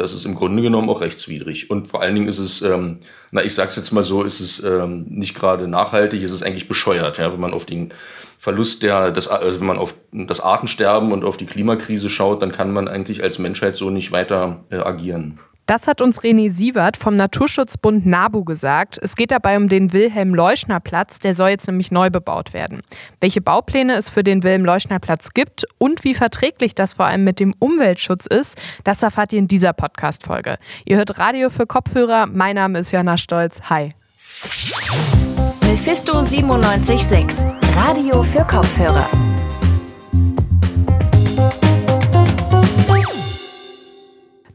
Das ist im Grunde genommen auch rechtswidrig. Und vor allen Dingen ist es, ähm, na, ich sag's jetzt mal so, ist es ähm, nicht gerade nachhaltig, ist es eigentlich bescheuert, ja, wenn man auf den Verlust der, das, also wenn man auf das Artensterben und auf die Klimakrise schaut, dann kann man eigentlich als Menschheit so nicht weiter äh, agieren. Das hat uns René Sievert vom Naturschutzbund NABU gesagt. Es geht dabei um den Wilhelm-Leuschner-Platz, der soll jetzt nämlich neu bebaut werden. Welche Baupläne es für den Wilhelm-Leuschner-Platz gibt und wie verträglich das vor allem mit dem Umweltschutz ist, das erfahrt ihr in dieser Podcast-Folge. Ihr hört Radio für Kopfhörer. Mein Name ist Jana Stolz. Hi. Mephisto 976, Radio für Kopfhörer.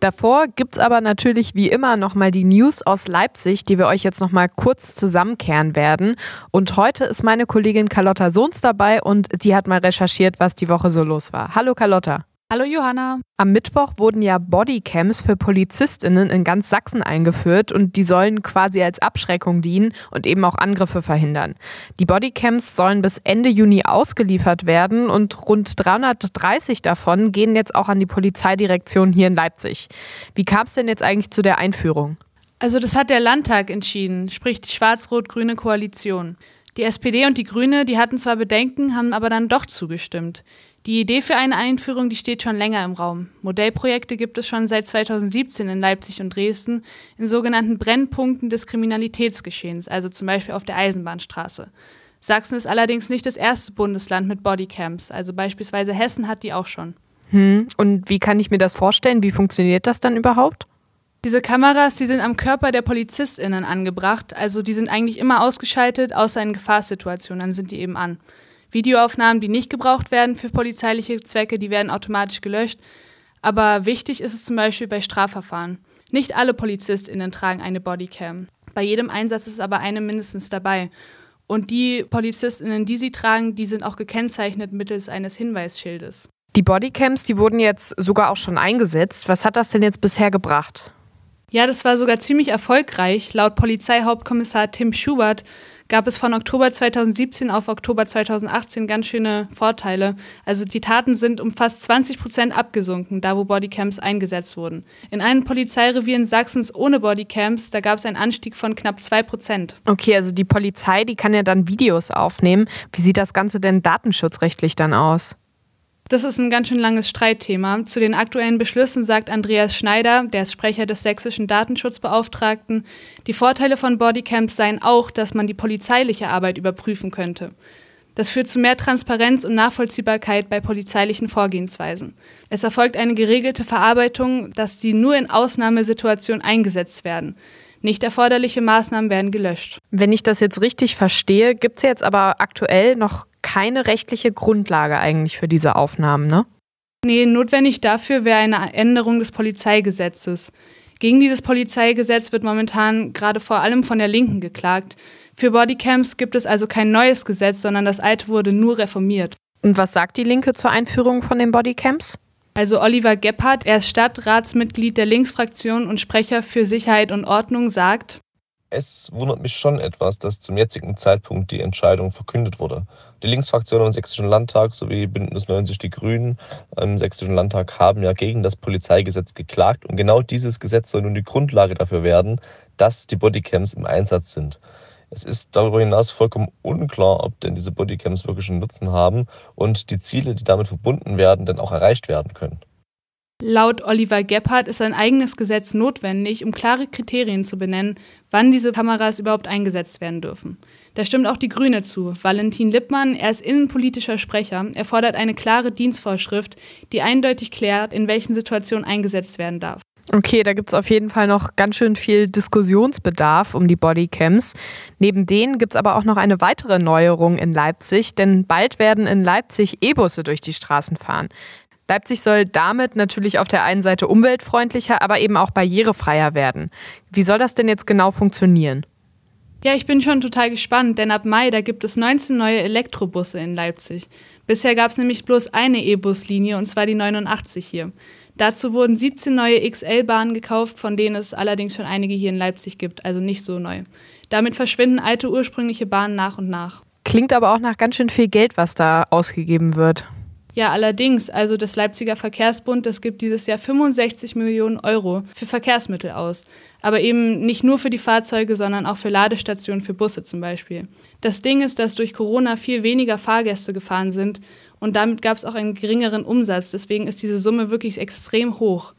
Davor gibt es aber natürlich wie immer nochmal die News aus Leipzig, die wir euch jetzt nochmal kurz zusammenkehren werden. Und heute ist meine Kollegin Carlotta Sohns dabei und sie hat mal recherchiert, was die Woche so los war. Hallo Carlotta. Hallo Johanna. Am Mittwoch wurden ja Bodycams für PolizistInnen in ganz Sachsen eingeführt und die sollen quasi als Abschreckung dienen und eben auch Angriffe verhindern. Die Bodycams sollen bis Ende Juni ausgeliefert werden und rund 330 davon gehen jetzt auch an die Polizeidirektion hier in Leipzig. Wie kam es denn jetzt eigentlich zu der Einführung? Also das hat der Landtag entschieden, sprich die schwarz-rot-grüne Koalition. Die SPD und die Grüne, die hatten zwar Bedenken, haben aber dann doch zugestimmt. Die Idee für eine Einführung, die steht schon länger im Raum. Modellprojekte gibt es schon seit 2017 in Leipzig und Dresden in sogenannten Brennpunkten des Kriminalitätsgeschehens, also zum Beispiel auf der Eisenbahnstraße. Sachsen ist allerdings nicht das erste Bundesland mit Bodycams, also beispielsweise Hessen hat die auch schon. Hm. Und wie kann ich mir das vorstellen? Wie funktioniert das dann überhaupt? Diese Kameras, die sind am Körper der PolizistInnen angebracht, also die sind eigentlich immer ausgeschaltet, außer in Gefahrsituationen, dann sind die eben an. Videoaufnahmen, die nicht gebraucht werden für polizeiliche Zwecke, die werden automatisch gelöscht. Aber wichtig ist es zum Beispiel bei Strafverfahren. Nicht alle PolizistInnen tragen eine Bodycam. Bei jedem Einsatz ist aber eine mindestens dabei. Und die PolizistInnen, die sie tragen, die sind auch gekennzeichnet mittels eines Hinweisschildes. Die Bodycams, die wurden jetzt sogar auch schon eingesetzt. Was hat das denn jetzt bisher gebracht? Ja, das war sogar ziemlich erfolgreich. Laut Polizeihauptkommissar Tim Schubert gab es von Oktober 2017 auf Oktober 2018 ganz schöne Vorteile. Also die Taten sind um fast 20 Prozent abgesunken, da wo Bodycams eingesetzt wurden. In einem Polizeirevier in Sachsens ohne Bodycams, da gab es einen Anstieg von knapp 2 Prozent. Okay, also die Polizei, die kann ja dann Videos aufnehmen. Wie sieht das Ganze denn datenschutzrechtlich dann aus? Das ist ein ganz schön langes Streitthema. Zu den aktuellen Beschlüssen sagt Andreas Schneider, der ist Sprecher des sächsischen Datenschutzbeauftragten, die Vorteile von Bodycams seien auch, dass man die polizeiliche Arbeit überprüfen könnte. Das führt zu mehr Transparenz und Nachvollziehbarkeit bei polizeilichen Vorgehensweisen. Es erfolgt eine geregelte Verarbeitung, dass die nur in Ausnahmesituationen eingesetzt werden. Nicht erforderliche Maßnahmen werden gelöscht. Wenn ich das jetzt richtig verstehe, gibt es jetzt aber aktuell noch keine rechtliche Grundlage eigentlich für diese Aufnahmen, ne? Nee, notwendig dafür wäre eine Änderung des Polizeigesetzes. Gegen dieses Polizeigesetz wird momentan gerade vor allem von der Linken geklagt. Für Bodycams gibt es also kein neues Gesetz, sondern das alte wurde nur reformiert. Und was sagt die Linke zur Einführung von den Bodycams? Also Oliver Gebhardt, er ist Stadtratsmitglied der Linksfraktion und Sprecher für Sicherheit und Ordnung, sagt, es wundert mich schon etwas, dass zum jetzigen Zeitpunkt die Entscheidung verkündet wurde. Die Linksfraktion im Sächsischen Landtag sowie Bündnis 90 Die Grünen im Sächsischen Landtag haben ja gegen das Polizeigesetz geklagt und genau dieses Gesetz soll nun die Grundlage dafür werden, dass die Bodycams im Einsatz sind. Es ist darüber hinaus vollkommen unklar, ob denn diese Bodycams wirklich einen Nutzen haben und die Ziele, die damit verbunden werden, dann auch erreicht werden können. Laut Oliver Gebhardt ist ein eigenes Gesetz notwendig, um klare Kriterien zu benennen, wann diese Kameras überhaupt eingesetzt werden dürfen. Da stimmt auch die Grüne zu. Valentin Lippmann, er ist innenpolitischer Sprecher, er fordert eine klare Dienstvorschrift, die eindeutig klärt, in welchen Situationen eingesetzt werden darf. Okay, da gibt es auf jeden Fall noch ganz schön viel Diskussionsbedarf um die Bodycams. Neben denen gibt es aber auch noch eine weitere Neuerung in Leipzig, denn bald werden in Leipzig E-Busse durch die Straßen fahren. Leipzig soll damit natürlich auf der einen Seite umweltfreundlicher, aber eben auch barrierefreier werden. Wie soll das denn jetzt genau funktionieren? Ja, ich bin schon total gespannt, denn ab Mai, da gibt es 19 neue Elektrobusse in Leipzig. Bisher gab es nämlich bloß eine E-Bus-Linie, und zwar die 89 hier. Dazu wurden 17 neue XL-Bahnen gekauft, von denen es allerdings schon einige hier in Leipzig gibt, also nicht so neu. Damit verschwinden alte ursprüngliche Bahnen nach und nach. Klingt aber auch nach ganz schön viel Geld, was da ausgegeben wird. Ja, allerdings, also das Leipziger Verkehrsbund, das gibt dieses Jahr 65 Millionen Euro für Verkehrsmittel aus. Aber eben nicht nur für die Fahrzeuge, sondern auch für Ladestationen für Busse zum Beispiel. Das Ding ist, dass durch Corona viel weniger Fahrgäste gefahren sind und damit gab es auch einen geringeren Umsatz. Deswegen ist diese Summe wirklich extrem hoch.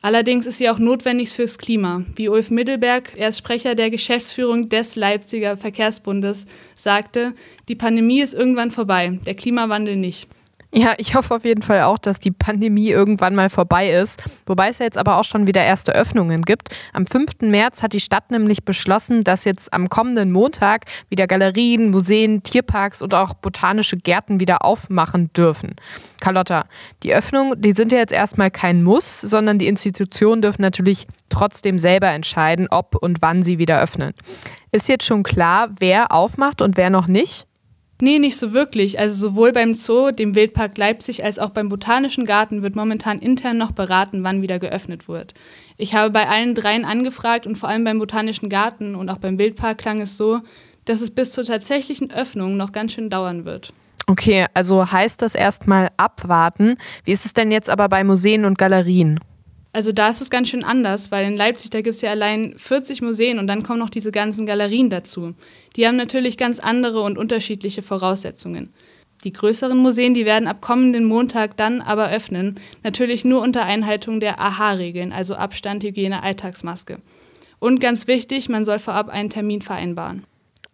Allerdings ist sie auch notwendig fürs Klima. Wie Ulf Mittelberg, er ist Sprecher der Geschäftsführung des Leipziger Verkehrsbundes, sagte, die Pandemie ist irgendwann vorbei, der Klimawandel nicht. Ja, ich hoffe auf jeden Fall auch, dass die Pandemie irgendwann mal vorbei ist. Wobei es ja jetzt aber auch schon wieder erste Öffnungen gibt. Am 5. März hat die Stadt nämlich beschlossen, dass jetzt am kommenden Montag wieder Galerien, Museen, Tierparks und auch botanische Gärten wieder aufmachen dürfen. Carlotta, die Öffnungen, die sind ja jetzt erstmal kein Muss, sondern die Institutionen dürfen natürlich trotzdem selber entscheiden, ob und wann sie wieder öffnen. Ist jetzt schon klar, wer aufmacht und wer noch nicht? Nee, nicht so wirklich. Also sowohl beim Zoo, dem Wildpark Leipzig, als auch beim Botanischen Garten wird momentan intern noch beraten, wann wieder geöffnet wird. Ich habe bei allen dreien angefragt und vor allem beim Botanischen Garten und auch beim Wildpark klang es so, dass es bis zur tatsächlichen Öffnung noch ganz schön dauern wird. Okay, also heißt das erstmal abwarten. Wie ist es denn jetzt aber bei Museen und Galerien? Also da ist es ganz schön anders, weil in Leipzig, da gibt es ja allein 40 Museen und dann kommen noch diese ganzen Galerien dazu. Die haben natürlich ganz andere und unterschiedliche Voraussetzungen. Die größeren Museen, die werden ab kommenden Montag dann aber öffnen, natürlich nur unter Einhaltung der AHA-Regeln, also Abstand, Hygiene, Alltagsmaske. Und ganz wichtig, man soll vorab einen Termin vereinbaren.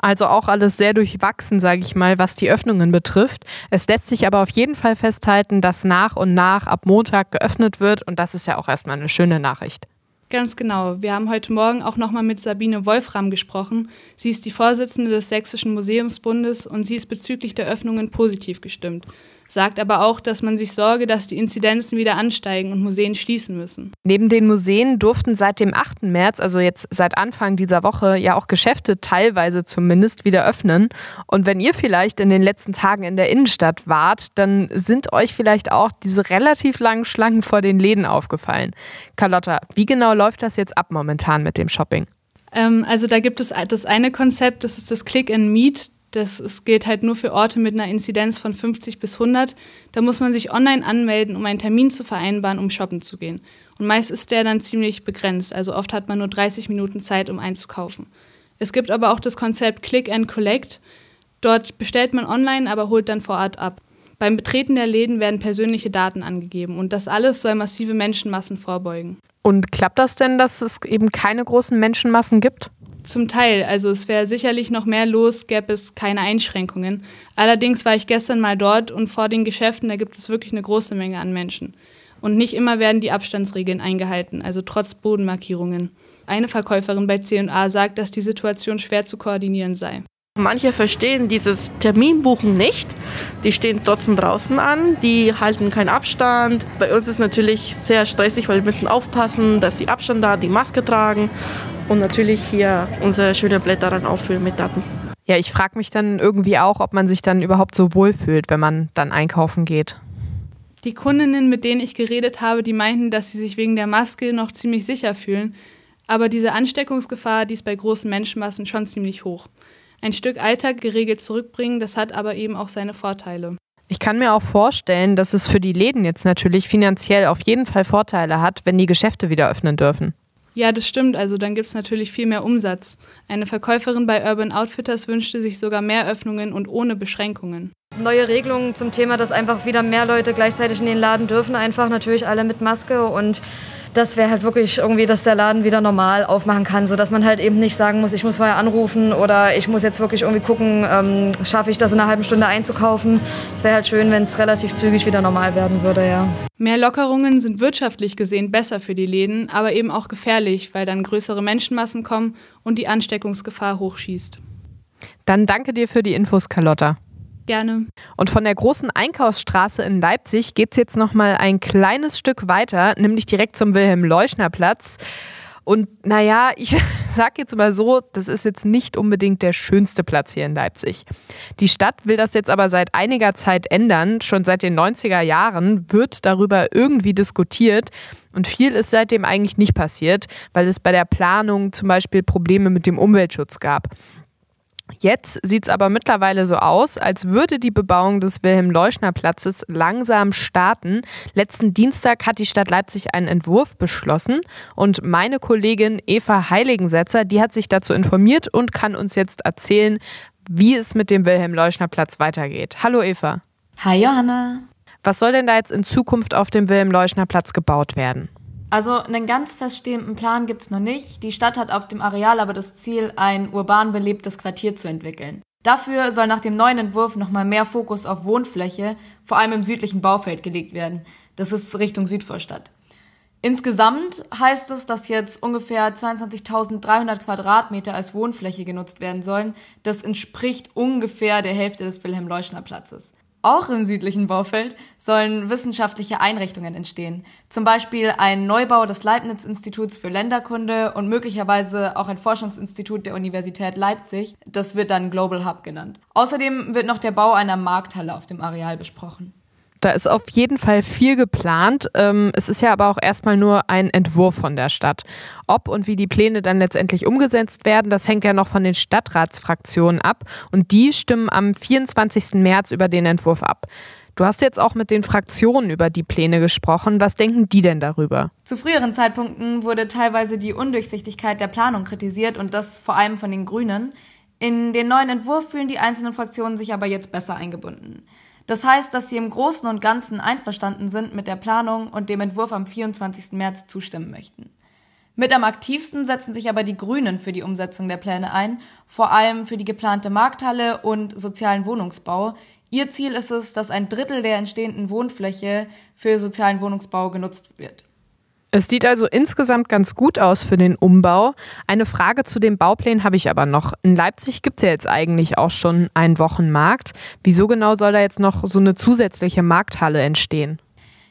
Also auch alles sehr durchwachsen, sage ich mal, was die Öffnungen betrifft. Es lässt sich aber auf jeden Fall festhalten, dass nach und nach ab Montag geöffnet wird und das ist ja auch erstmal eine schöne Nachricht. Ganz genau. Wir haben heute Morgen auch nochmal mit Sabine Wolfram gesprochen. Sie ist die Vorsitzende des Sächsischen Museumsbundes und sie ist bezüglich der Öffnungen positiv gestimmt sagt aber auch, dass man sich sorge, dass die Inzidenzen wieder ansteigen und Museen schließen müssen. Neben den Museen durften seit dem 8. März, also jetzt seit Anfang dieser Woche, ja auch Geschäfte teilweise zumindest wieder öffnen. Und wenn ihr vielleicht in den letzten Tagen in der Innenstadt wart, dann sind euch vielleicht auch diese relativ langen Schlangen vor den Läden aufgefallen. Carlotta, wie genau läuft das jetzt ab momentan mit dem Shopping? Ähm, also da gibt es das eine Konzept, das ist das Click and Meet. Das es gilt halt nur für Orte mit einer Inzidenz von 50 bis 100. Da muss man sich online anmelden, um einen Termin zu vereinbaren, um shoppen zu gehen. Und meist ist der dann ziemlich begrenzt. Also oft hat man nur 30 Minuten Zeit, um einzukaufen. Es gibt aber auch das Konzept Click and Collect. Dort bestellt man online, aber holt dann vor Ort ab. Beim Betreten der Läden werden persönliche Daten angegeben und das alles soll massive Menschenmassen vorbeugen. Und klappt das denn, dass es eben keine großen Menschenmassen gibt? Zum Teil. Also es wäre sicherlich noch mehr los, gäbe es keine Einschränkungen. Allerdings war ich gestern mal dort und vor den Geschäften, da gibt es wirklich eine große Menge an Menschen. Und nicht immer werden die Abstandsregeln eingehalten, also trotz Bodenmarkierungen. Eine Verkäuferin bei C&A sagt, dass die Situation schwer zu koordinieren sei. Manche verstehen dieses Terminbuchen nicht. Die stehen trotzdem draußen an, die halten keinen Abstand. Bei uns ist es natürlich sehr stressig, weil wir müssen aufpassen, dass sie Abstand da, die Maske tragen und natürlich hier unsere schönen Blätter dann auffüllen mit Daten. Ja, ich frage mich dann irgendwie auch, ob man sich dann überhaupt so wohlfühlt, wenn man dann einkaufen geht. Die Kundinnen, mit denen ich geredet habe, die meinten, dass sie sich wegen der Maske noch ziemlich sicher fühlen. Aber diese Ansteckungsgefahr, die ist bei großen Menschenmassen schon ziemlich hoch. Ein Stück Alltag geregelt zurückbringen, das hat aber eben auch seine Vorteile. Ich kann mir auch vorstellen, dass es für die Läden jetzt natürlich finanziell auf jeden Fall Vorteile hat, wenn die Geschäfte wieder öffnen dürfen. Ja, das stimmt. Also dann gibt es natürlich viel mehr Umsatz. Eine Verkäuferin bei Urban Outfitters wünschte sich sogar mehr Öffnungen und ohne Beschränkungen. Neue Regelungen zum Thema, dass einfach wieder mehr Leute gleichzeitig in den Laden dürfen, einfach natürlich alle mit Maske und das wäre halt wirklich irgendwie, dass der Laden wieder normal aufmachen kann, sodass man halt eben nicht sagen muss, ich muss vorher anrufen oder ich muss jetzt wirklich irgendwie gucken, ähm, schaffe ich das in einer halben Stunde einzukaufen. Es wäre halt schön, wenn es relativ zügig wieder normal werden würde, ja. Mehr Lockerungen sind wirtschaftlich gesehen besser für die Läden, aber eben auch gefährlich, weil dann größere Menschenmassen kommen und die Ansteckungsgefahr hochschießt. Dann danke dir für die Infos, Carlotta. Gerne. Und von der großen Einkaufsstraße in Leipzig geht es jetzt noch mal ein kleines Stück weiter, nämlich direkt zum Wilhelm-Leuschner-Platz. Und naja, ich sag jetzt mal so, das ist jetzt nicht unbedingt der schönste Platz hier in Leipzig. Die Stadt will das jetzt aber seit einiger Zeit ändern. Schon seit den 90er Jahren wird darüber irgendwie diskutiert. Und viel ist seitdem eigentlich nicht passiert, weil es bei der Planung zum Beispiel Probleme mit dem Umweltschutz gab. Jetzt sieht es aber mittlerweile so aus, als würde die Bebauung des Wilhelm-Leuschner-Platzes langsam starten. Letzten Dienstag hat die Stadt Leipzig einen Entwurf beschlossen und meine Kollegin Eva Heiligensetzer, die hat sich dazu informiert und kann uns jetzt erzählen, wie es mit dem Wilhelm-Leuschner-Platz weitergeht. Hallo Eva. Hi Johanna. Was soll denn da jetzt in Zukunft auf dem Wilhelm-Leuschner-Platz gebaut werden? Also einen ganz feststehenden Plan gibt es noch nicht. Die Stadt hat auf dem Areal aber das Ziel, ein urban belebtes Quartier zu entwickeln. Dafür soll nach dem neuen Entwurf nochmal mehr Fokus auf Wohnfläche, vor allem im südlichen Baufeld, gelegt werden. Das ist Richtung Südvorstadt. Insgesamt heißt es, dass jetzt ungefähr 22.300 Quadratmeter als Wohnfläche genutzt werden sollen. Das entspricht ungefähr der Hälfte des Wilhelm-Leuschner-Platzes. Auch im südlichen Baufeld sollen wissenschaftliche Einrichtungen entstehen. Zum Beispiel ein Neubau des Leibniz-Instituts für Länderkunde und möglicherweise auch ein Forschungsinstitut der Universität Leipzig. Das wird dann Global Hub genannt. Außerdem wird noch der Bau einer Markthalle auf dem Areal besprochen. Da ist auf jeden Fall viel geplant. Ähm, es ist ja aber auch erstmal nur ein Entwurf von der Stadt. Ob und wie die Pläne dann letztendlich umgesetzt werden, das hängt ja noch von den Stadtratsfraktionen ab. Und die stimmen am 24. März über den Entwurf ab. Du hast jetzt auch mit den Fraktionen über die Pläne gesprochen. Was denken die denn darüber? Zu früheren Zeitpunkten wurde teilweise die Undurchsichtigkeit der Planung kritisiert und das vor allem von den Grünen. In den neuen Entwurf fühlen die einzelnen Fraktionen sich aber jetzt besser eingebunden. Das heißt, dass sie im Großen und Ganzen einverstanden sind mit der Planung und dem Entwurf am 24. März zustimmen möchten. Mit am aktivsten setzen sich aber die Grünen für die Umsetzung der Pläne ein, vor allem für die geplante Markthalle und sozialen Wohnungsbau. Ihr Ziel ist es, dass ein Drittel der entstehenden Wohnfläche für sozialen Wohnungsbau genutzt wird. Es sieht also insgesamt ganz gut aus für den Umbau. Eine Frage zu den Bauplänen habe ich aber noch. In Leipzig gibt es ja jetzt eigentlich auch schon einen Wochenmarkt. Wieso genau soll da jetzt noch so eine zusätzliche Markthalle entstehen?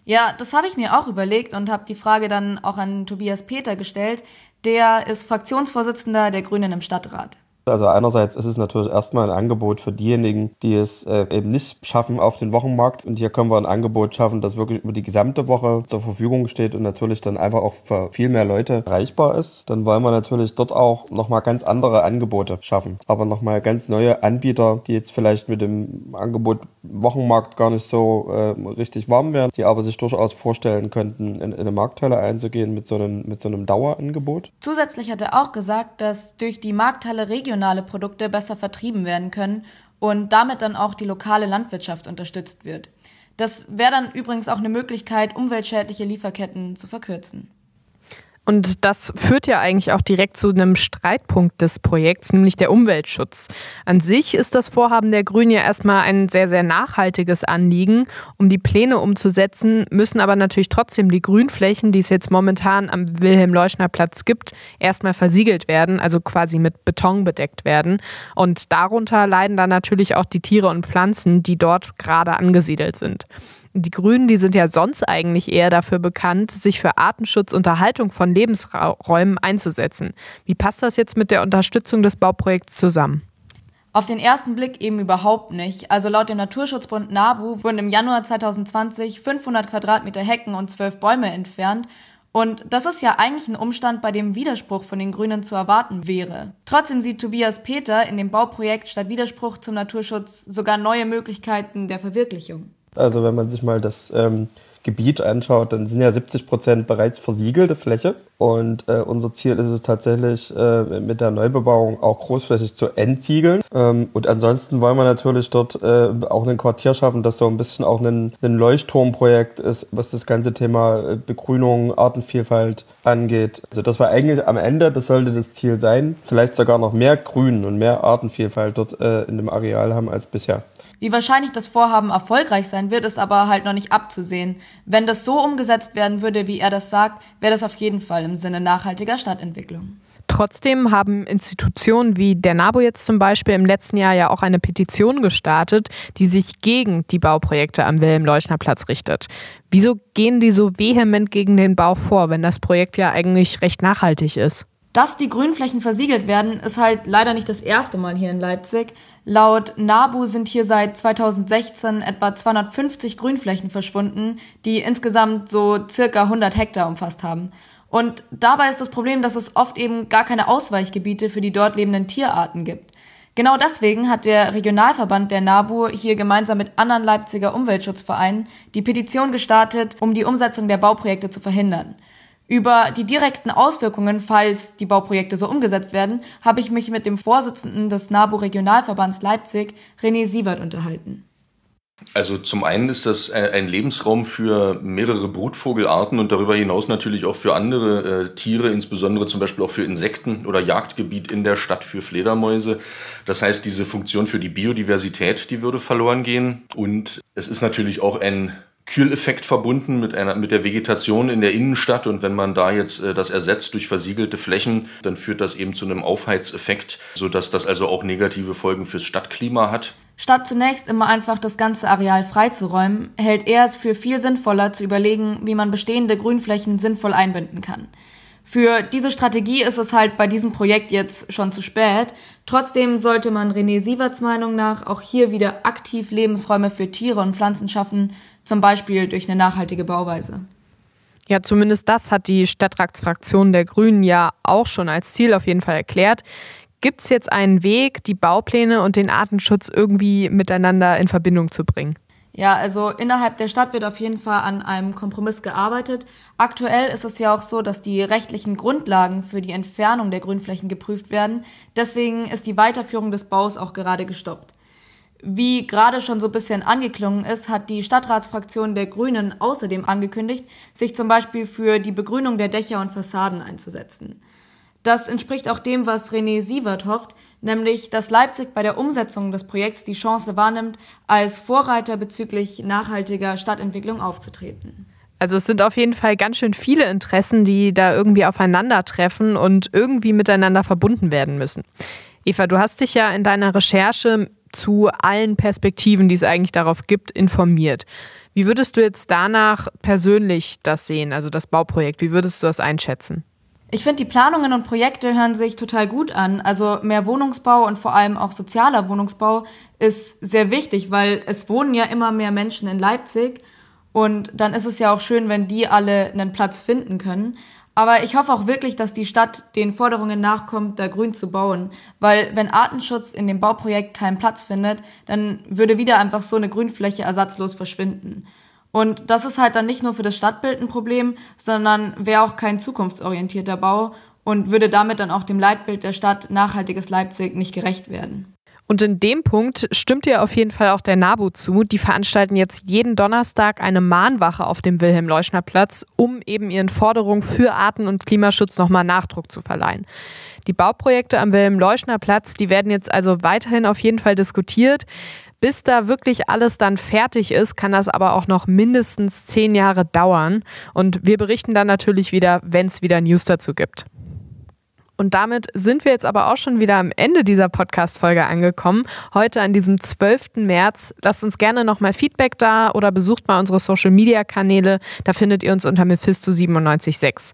Ja, das habe ich mir auch überlegt und habe die Frage dann auch an Tobias Peter gestellt. Der ist Fraktionsvorsitzender der Grünen im Stadtrat. Also einerseits ist es natürlich erstmal ein Angebot für diejenigen, die es äh, eben nicht schaffen auf den Wochenmarkt. Und hier können wir ein Angebot schaffen, das wirklich über die gesamte Woche zur Verfügung steht und natürlich dann einfach auch für viel mehr Leute erreichbar ist. Dann wollen wir natürlich dort auch nochmal ganz andere Angebote schaffen. Aber nochmal ganz neue Anbieter, die jetzt vielleicht mit dem Angebot Wochenmarkt gar nicht so äh, richtig warm werden, die aber sich durchaus vorstellen könnten, in, in eine Markthalle einzugehen mit so einem, mit so einem Dauerangebot. Zusätzlich hat er auch gesagt, dass durch die Markthalle regional regionale Produkte besser vertrieben werden können und damit dann auch die lokale Landwirtschaft unterstützt wird. Das wäre dann übrigens auch eine Möglichkeit, umweltschädliche Lieferketten zu verkürzen. Und das führt ja eigentlich auch direkt zu einem Streitpunkt des Projekts, nämlich der Umweltschutz. An sich ist das Vorhaben der Grünen ja erstmal ein sehr, sehr nachhaltiges Anliegen. Um die Pläne umzusetzen, müssen aber natürlich trotzdem die Grünflächen, die es jetzt momentan am Wilhelm-Leuschner-Platz gibt, erstmal versiegelt werden, also quasi mit Beton bedeckt werden. Und darunter leiden dann natürlich auch die Tiere und Pflanzen, die dort gerade angesiedelt sind. Die Grünen, die sind ja sonst eigentlich eher dafür bekannt, sich für Artenschutz und Erhaltung von Lebensräumen einzusetzen. Wie passt das jetzt mit der Unterstützung des Bauprojekts zusammen? Auf den ersten Blick eben überhaupt nicht. Also laut dem Naturschutzbund NABU wurden im Januar 2020 500 Quadratmeter Hecken und 12 Bäume entfernt. Und das ist ja eigentlich ein Umstand, bei dem Widerspruch von den Grünen zu erwarten wäre. Trotzdem sieht Tobias Peter in dem Bauprojekt statt Widerspruch zum Naturschutz sogar neue Möglichkeiten der Verwirklichung. Also wenn man sich mal das ähm, Gebiet anschaut, dann sind ja 70 Prozent bereits versiegelte Fläche. Und äh, unser Ziel ist es tatsächlich, äh, mit der Neubebauung auch großflächig zu entziegeln. Ähm, und ansonsten wollen wir natürlich dort äh, auch ein Quartier schaffen, das so ein bisschen auch ein, ein Leuchtturmprojekt ist, was das ganze Thema äh, Begrünung, Artenvielfalt angeht. Also das war eigentlich am Ende, das sollte das Ziel sein, vielleicht sogar noch mehr Grün und mehr Artenvielfalt dort äh, in dem Areal haben als bisher. Wie wahrscheinlich das Vorhaben erfolgreich sein wird, ist aber halt noch nicht abzusehen. Wenn das so umgesetzt werden würde, wie er das sagt, wäre das auf jeden Fall im Sinne nachhaltiger Stadtentwicklung. Trotzdem haben Institutionen wie der NABU jetzt zum Beispiel im letzten Jahr ja auch eine Petition gestartet, die sich gegen die Bauprojekte am Wilhelm-Leuschner-Platz richtet. Wieso gehen die so vehement gegen den Bau vor, wenn das Projekt ja eigentlich recht nachhaltig ist? Dass die Grünflächen versiegelt werden, ist halt leider nicht das erste Mal hier in Leipzig. Laut NABU sind hier seit 2016 etwa 250 Grünflächen verschwunden, die insgesamt so circa 100 Hektar umfasst haben. Und dabei ist das Problem, dass es oft eben gar keine Ausweichgebiete für die dort lebenden Tierarten gibt. Genau deswegen hat der Regionalverband der NABU hier gemeinsam mit anderen Leipziger Umweltschutzvereinen die Petition gestartet, um die Umsetzung der Bauprojekte zu verhindern. Über die direkten Auswirkungen, falls die Bauprojekte so umgesetzt werden, habe ich mich mit dem Vorsitzenden des NABU Regionalverbands Leipzig, René Sievert, unterhalten. Also zum einen ist das ein Lebensraum für mehrere Brutvogelarten und darüber hinaus natürlich auch für andere äh, Tiere, insbesondere zum Beispiel auch für Insekten oder Jagdgebiet in der Stadt für Fledermäuse. Das heißt, diese Funktion für die Biodiversität, die würde verloren gehen. Und es ist natürlich auch ein Kühleffekt verbunden mit einer mit der Vegetation in der Innenstadt und wenn man da jetzt äh, das ersetzt durch versiegelte Flächen, dann führt das eben zu einem Aufheizeffekt, so dass das also auch negative Folgen fürs Stadtklima hat. Statt zunächst immer einfach das ganze Areal freizuräumen, hält er es für viel sinnvoller zu überlegen, wie man bestehende Grünflächen sinnvoll einbinden kann. Für diese Strategie ist es halt bei diesem Projekt jetzt schon zu spät. Trotzdem sollte man René Sieverts Meinung nach auch hier wieder aktiv Lebensräume für Tiere und Pflanzen schaffen, zum Beispiel durch eine nachhaltige Bauweise. Ja, zumindest das hat die Stadtratsfraktion der Grünen ja auch schon als Ziel auf jeden Fall erklärt. Gibt es jetzt einen Weg, die Baupläne und den Artenschutz irgendwie miteinander in Verbindung zu bringen? Ja, also innerhalb der Stadt wird auf jeden Fall an einem Kompromiss gearbeitet. Aktuell ist es ja auch so, dass die rechtlichen Grundlagen für die Entfernung der Grünflächen geprüft werden. Deswegen ist die Weiterführung des Baus auch gerade gestoppt. Wie gerade schon so ein bisschen angeklungen ist, hat die Stadtratsfraktion der Grünen außerdem angekündigt, sich zum Beispiel für die Begrünung der Dächer und Fassaden einzusetzen. Das entspricht auch dem, was René Sievert hofft, nämlich, dass Leipzig bei der Umsetzung des Projekts die Chance wahrnimmt, als Vorreiter bezüglich nachhaltiger Stadtentwicklung aufzutreten. Also es sind auf jeden Fall ganz schön viele Interessen, die da irgendwie aufeinandertreffen und irgendwie miteinander verbunden werden müssen. Eva, du hast dich ja in deiner Recherche zu allen Perspektiven, die es eigentlich darauf gibt, informiert. Wie würdest du jetzt danach persönlich das sehen, also das Bauprojekt? Wie würdest du das einschätzen? Ich finde, die Planungen und Projekte hören sich total gut an. Also mehr Wohnungsbau und vor allem auch sozialer Wohnungsbau ist sehr wichtig, weil es wohnen ja immer mehr Menschen in Leipzig und dann ist es ja auch schön, wenn die alle einen Platz finden können. Aber ich hoffe auch wirklich, dass die Stadt den Forderungen nachkommt, da grün zu bauen. Weil wenn Artenschutz in dem Bauprojekt keinen Platz findet, dann würde wieder einfach so eine Grünfläche ersatzlos verschwinden. Und das ist halt dann nicht nur für das Stadtbild ein Problem, sondern wäre auch kein zukunftsorientierter Bau und würde damit dann auch dem Leitbild der Stadt nachhaltiges Leipzig nicht gerecht werden. Und in dem Punkt stimmt dir auf jeden Fall auch der NABU zu. Die veranstalten jetzt jeden Donnerstag eine Mahnwache auf dem Wilhelm-Leuschner-Platz, um eben ihren Forderungen für Arten- und Klimaschutz nochmal Nachdruck zu verleihen. Die Bauprojekte am Wilhelm-Leuschner-Platz, die werden jetzt also weiterhin auf jeden Fall diskutiert. Bis da wirklich alles dann fertig ist, kann das aber auch noch mindestens zehn Jahre dauern. Und wir berichten dann natürlich wieder, wenn es wieder News dazu gibt. Und damit sind wir jetzt aber auch schon wieder am Ende dieser Podcast-Folge angekommen. Heute an diesem 12. März. Lasst uns gerne nochmal Feedback da oder besucht mal unsere Social-Media-Kanäle. Da findet ihr uns unter Mephisto976.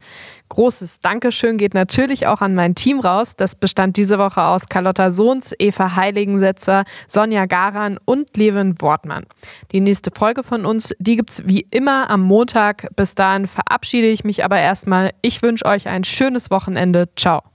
Großes Dankeschön geht natürlich auch an mein Team raus. Das bestand diese Woche aus Carlotta Sohns, Eva Heiligensetzer, Sonja Garan und Levin Wortmann. Die nächste Folge von uns, die gibt's wie immer am Montag. Bis dahin verabschiede ich mich aber erstmal. Ich wünsche euch ein schönes Wochenende. Ciao.